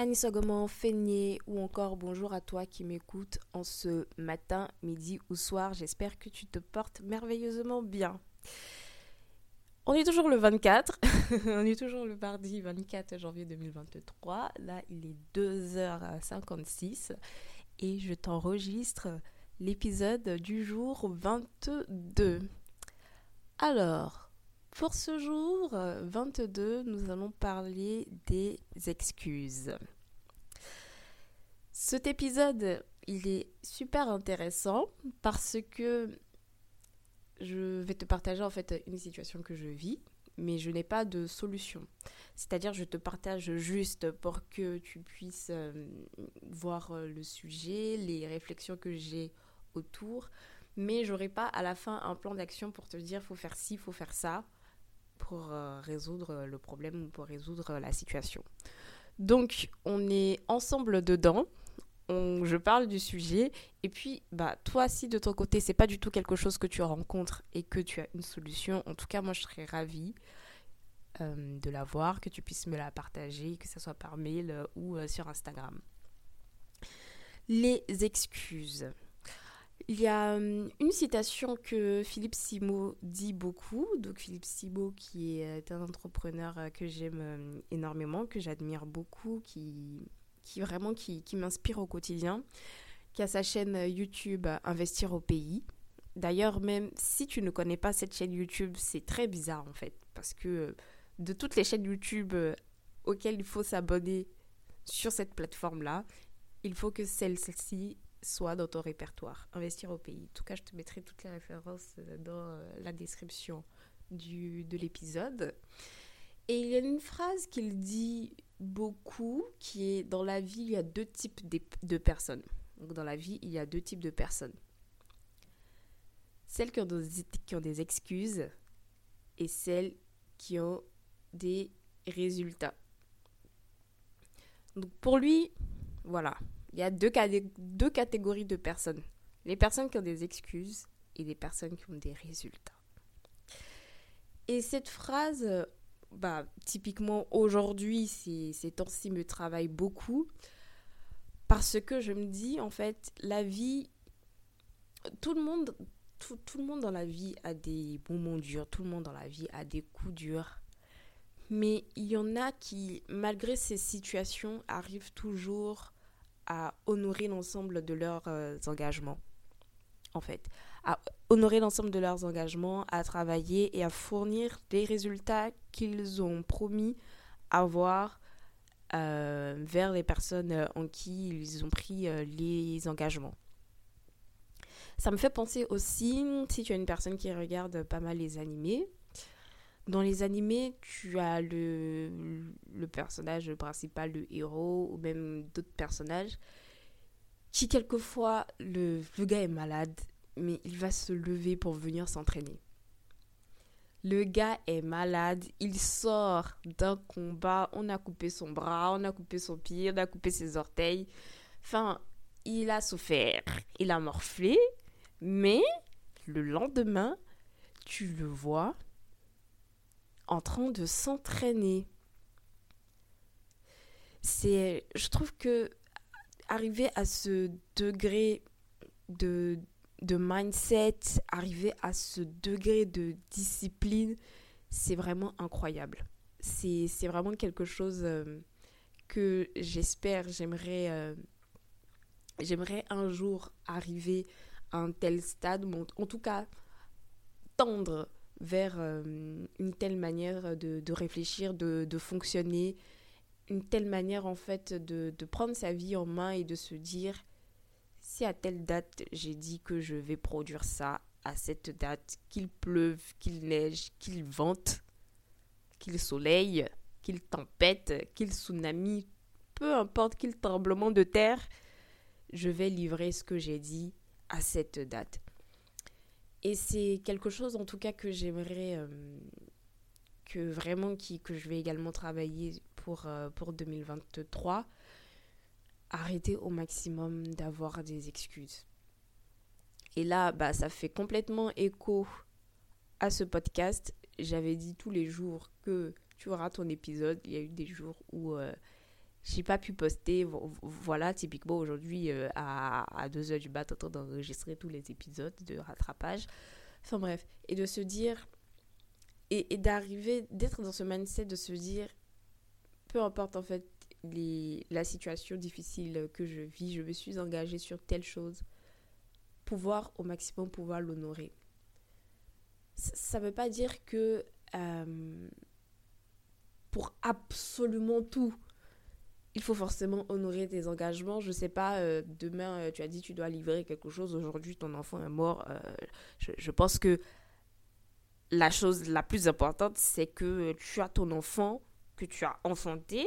Annie Sogoman, Feigné ou encore bonjour à toi qui m'écoutes en ce matin, midi ou soir. J'espère que tu te portes merveilleusement bien. On est toujours le 24, on est toujours le mardi 24 janvier 2023. Là, il est 2h56 et je t'enregistre l'épisode du jour 22. Alors, pour ce jour 22, nous allons parler des excuses. Cet épisode, il est super intéressant parce que je vais te partager en fait une situation que je vis, mais je n'ai pas de solution. C'est-à-dire, je te partage juste pour que tu puisses euh, voir euh, le sujet, les réflexions que j'ai autour, mais j'aurai pas à la fin un plan d'action pour te dire faut faire ci, faut faire ça pour euh, résoudre le problème ou pour résoudre la situation. Donc, on est ensemble dedans. Je parle du sujet et puis bah toi si de ton côté c'est pas du tout quelque chose que tu rencontres et que tu as une solution en tout cas moi je serais ravie euh, de la voir que tu puisses me la partager que ce soit par mail euh, ou sur Instagram les excuses il y a hum, une citation que Philippe Simo dit beaucoup. Donc Philippe Simo qui est un entrepreneur euh, que j'aime énormément, que j'admire beaucoup, qui, vraiment qui, m'inspire au quotidien, qui a sa chaîne YouTube Investir au pays. D'ailleurs, même si tu ne connais pas cette chaîne YouTube, c'est très bizarre en fait, parce que euh, de toutes les chaînes YouTube euh, auxquelles il faut s'abonner sur cette plateforme-là, il faut que celle-ci soit dans ton répertoire. Investir au pays. En tout cas, je te mettrai toutes les références euh, dans euh, la description du, de l'épisode. Et il y a une phrase qu'il dit beaucoup qui est dans la vie, il y a deux types de personnes. Donc dans la vie, il y a deux types de personnes. Celles qui ont des, qui ont des excuses et celles qui ont des résultats. Donc pour lui, voilà, il y a deux, catégories de personnes. Les personnes qui ont des excuses et les personnes qui ont des résultats. Et cette phrase, bah, typiquement aujourd'hui, ces, ces temps-ci me travaille beaucoup parce que je me dis, en fait, la vie, tout le monde, tout, tout le monde dans la vie a des moments durs, tout le monde dans la vie a des coups durs. Mais il y en a qui, malgré ces situations, arrivent toujours honorer l'ensemble de leurs euh, engagements. En fait, à honorer l'ensemble de leurs engagements, à travailler et à fournir des résultats qu'ils ont promis avoir euh, vers les personnes en qui ils ont pris euh, les engagements. Ça me fait penser aussi, si tu es une personne qui regarde pas mal les animés, dans les animés, tu as le, le personnage principal, le héros, ou même d'autres personnages, qui quelquefois, le, le gars est malade, mais il va se lever pour venir s'entraîner. Le gars est malade, il sort d'un combat, on a coupé son bras, on a coupé son pied, on a coupé ses orteils. Enfin, il a souffert, il a morflé, mais le lendemain, tu le vois en train de s'entraîner. C'est, je trouve que arriver à ce degré de, de mindset, arriver à ce degré de discipline, c'est vraiment incroyable. C'est, vraiment quelque chose euh, que j'espère, j'aimerais, euh, j'aimerais un jour arriver à un tel stade, en tout cas tendre vers euh, une telle manière de, réfléchir, de, fonctionner, une telle manière en fait de, de, prendre sa vie en main et de se dire si à telle date j'ai dit que je vais produire ça, à cette date, qu'il pleuve, qu'il neige, qu'il vente, qu'il soleil, qu'il tempête, qu'il tsunami, peu importe qu'il tremblement de terre, je vais livrer ce que j'ai dit à cette date. Et c'est quelque chose en tout cas que j'aimerais euh, que vraiment que je vais également travailler pour, euh, pour 2023. Arrêter au maximum d'avoir des excuses. Et là, bah, ça fait complètement écho à ce podcast. J'avais dit tous les jours que tu auras ton épisode. Il y a eu des jours où euh, j'ai pas pu poster. Voilà, typiquement aujourd'hui euh, à, 2h du mat, en train d'enregistrer tous les épisodes de rattrapage. Enfin bref, et de se dire, et, d'arriver, d'être dans ce mindset de se dire, peu importe en fait la situation difficile que je vis, je me suis engagée sur telle chose, pouvoir au maximum pouvoir l'honorer. Ça ne veut pas dire que euh, pour absolument tout, il faut forcément honorer tes engagements. Je sais pas, euh, demain, euh, tu as dit tu dois livrer quelque chose, aujourd'hui ton enfant est mort. Euh, je, pense que la chose la plus importante, c'est que tu as ton enfant que tu as enfanté,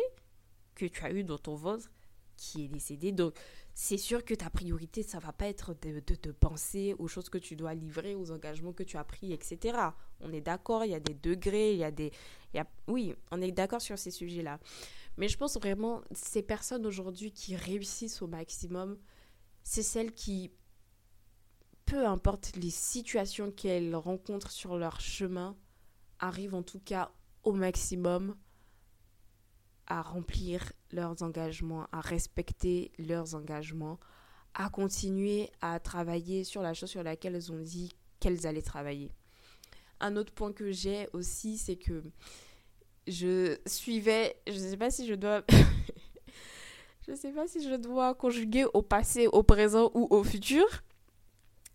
que tu as eu dans ton ventre, qui est décédé. Donc, c'est sûr que ta priorité, ça va pas être de, te penser aux choses que tu dois livrer, aux engagements que tu as pris, etc. On est d'accord, il y a des degrés, il y a des... Oui, on est d'accord sur ces sujets-là. Mais je pense vraiment, ces personnes aujourd'hui qui réussissent au maximum, c'est celles qui, peu importe les situations qu'elles rencontrent sur leur chemin, arrivent en tout cas au maximum à remplir leurs engagements, à respecter leurs engagements, à continuer à travailler sur la chose sur laquelle elles ont dit qu'elles allaient travailler. Un autre point que j'ai aussi, c'est que je suivais, je ne sais pas si je dois, je sais pas si je dois conjuguer au passé, au présent ou au futur,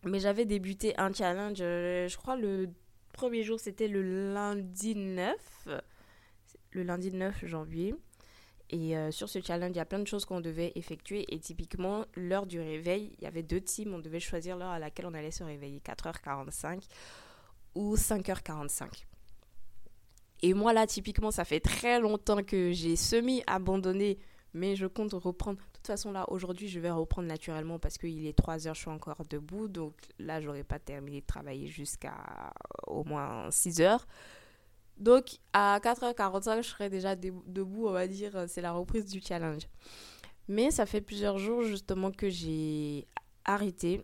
mais j'avais débuté un challenge, je crois le premier jour c'était le lundi 9, le lundi 9 janvier. Et euh, sur ce challenge, il y a plein de choses qu'on devait effectuer. Et typiquement, l'heure du réveil, il y avait deux teams. On devait choisir l'heure à laquelle on allait se réveiller, 4h45 ou 5h45. Et moi, là, typiquement, ça fait très longtemps que j'ai semi-abandonné, mais je compte reprendre. De toute façon, là, aujourd'hui, je vais reprendre naturellement parce qu'il est 3 heures, je suis encore debout. Donc là, j'aurais pas terminé de travailler jusqu'à au moins 6 heures. Donc à 4h45, je serai déjà debout, on va dire, c'est la reprise du challenge. Mais ça fait plusieurs jours justement que j'ai arrêté.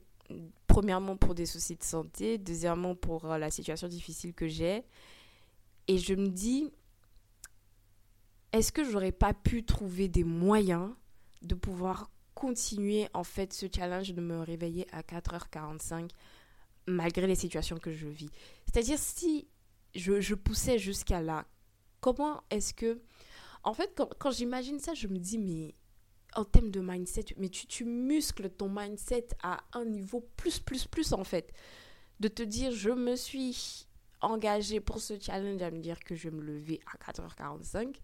Premièrement pour des soucis de santé, deuxièmement pour la situation difficile que j'ai. Et je me dis, est-ce que j'aurais pas pu trouver des moyens de pouvoir continuer en fait ce challenge de me réveiller à 4h45 malgré les situations que je vis? C'est-à-dire si je, poussais jusqu'à là, comment est-ce que... En fait, quand, j'imagine ça, je me dis, mais en termes de mindset, mais tu, tu muscles ton mindset à un niveau plus, plus, plus en fait. De te dire, je me suis engagé pour ce challenge à me dire que je vais me lever à 4h45.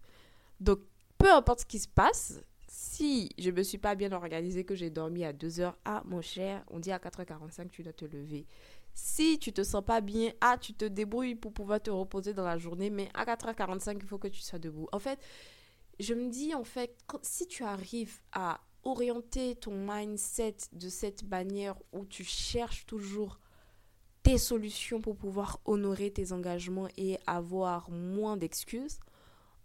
Donc, peu importe ce qui se passe, si je me suis pas bien organisé, que j'ai dormi à 2h, ah mon cher, on dit à 4h45, tu dois te lever. Si tu te sens pas bien, ah tu te débrouilles pour pouvoir te reposer dans la journée, mais à 4h45, il faut que tu sois debout. En fait, je me dis, en fait, si tu arrives à orienter ton mindset de cette manière où tu cherches toujours tes solutions pour pouvoir honorer tes engagements et avoir moins d'excuses,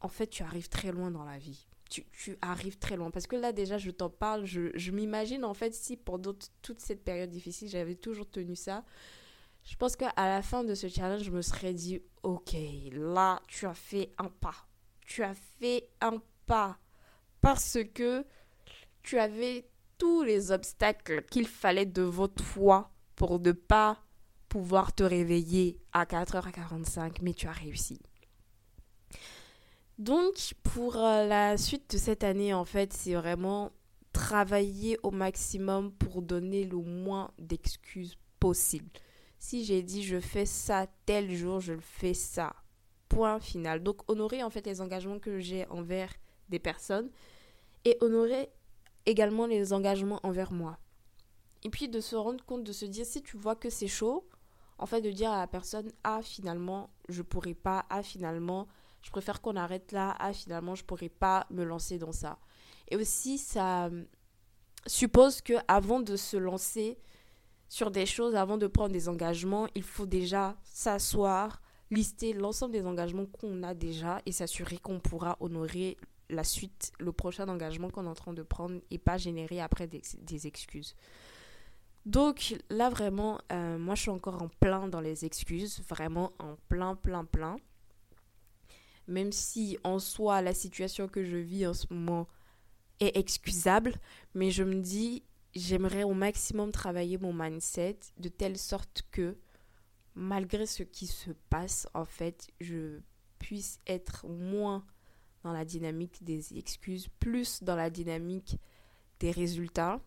en fait, tu arrives très loin dans la vie. tu, tu, arrives très loin. Parce que là, déjà, je t'en parle, je, je m'imagine en fait si pendant toute cette période difficile, j'avais toujours tenu ça. Je pense qu'à la fin de ce challenge, je me serais dit, ok, là, tu as fait un pas. Tu as fait un pas. Parce que tu avais tous les obstacles qu'il fallait devant toi pour ne pas pouvoir te réveiller à 4h45, mais tu as réussi. Donc, pour euh, la suite de cette année, en fait, c'est vraiment travailler au maximum pour donner le moins d'excuses possible. Si j'ai dit je fais ça tel jour, je le fais ça. Point final. Donc, honorer en fait les engagements que j'ai envers des personnes et honorer également les engagements envers moi. Et puis de se rendre compte, de se dire si tu vois que c'est chaud, en fait de dire à la personne ah finalement je pourrais pas, ah finalement je préfère qu'on arrête là, ah finalement je pourrais pas me lancer dans ça. Et aussi ça euh, suppose que avant de se lancer sur des choses, avant de prendre des engagements, il faut déjà s'asseoir, lister l'ensemble des engagements qu'on a déjà et s'assurer qu'on pourra honorer la suite, le prochain engagement qu'on est en train de prendre et pas générer après des, des excuses. Donc là vraiment, euh, moi je suis encore en plein dans les excuses, vraiment en plein, plein, plein. Même si en soi la situation que je vis en ce moment est excusable, mais je me dis j'aimerais au maximum travailler mon mindset de telle sorte que malgré ce qui se passe, en fait, je puisse être moins dans la dynamique des excuses, plus dans la dynamique des résultats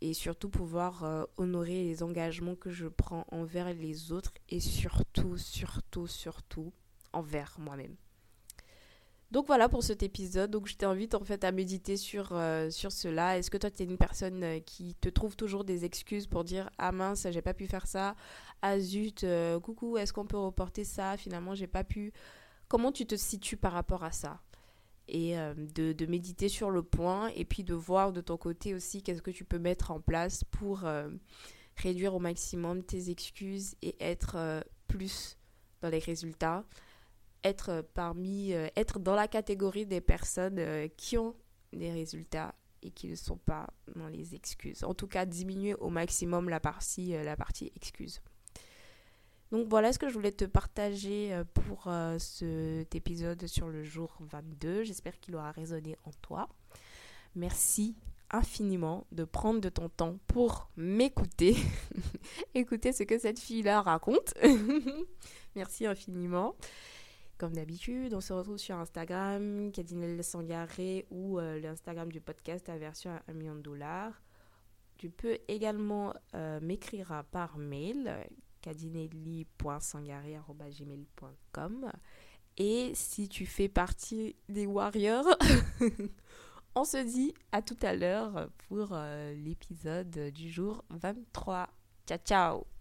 et surtout pouvoir euh, honorer les engagements que je prends envers les autres et surtout, surtout, surtout envers moi-même. Donc voilà pour cet épisode. Donc je t'invite en fait à méditer sur, euh, sur cela. Est-ce que toi tu es une personne euh, qui te trouve toujours des excuses pour dire ah mince j'ai pas pu faire ça, ah zut coucou est-ce qu'on peut reporter ça? Finalement j'ai pas pu. Comment tu te situes par rapport à ça? Et euh, de, méditer sur le point et puis de voir de ton côté aussi qu'est-ce que tu peux mettre en place pour euh, réduire au maximum tes excuses et être euh, plus dans les résultats, être parmi, être dans la catégorie des personnes qui ont des résultats et qui ne sont pas dans les excuses. En tout cas, diminuer au maximum la partie, la partie excuses. Donc voilà ce que je voulais te partager euh, pour euh, cet épisode sur le jour 22. J'espère qu'il aura résonné en toi. Merci infiniment de prendre de ton temps pour m'écouter, écouter ce que cette fille-là raconte. Merci infiniment. Comme d'habitude, on se retrouve sur Instagram, Kadinel Sangaré ou euh, l'Instagram du podcast à version à 1 million de dollars. Tu peux également m'écrire par mail cadinelli.sangari.gmail.com Et si tu fais partie des Warriors, on se dit à tout à l'heure pour euh, l'épisode du jour 23. Ciao ciao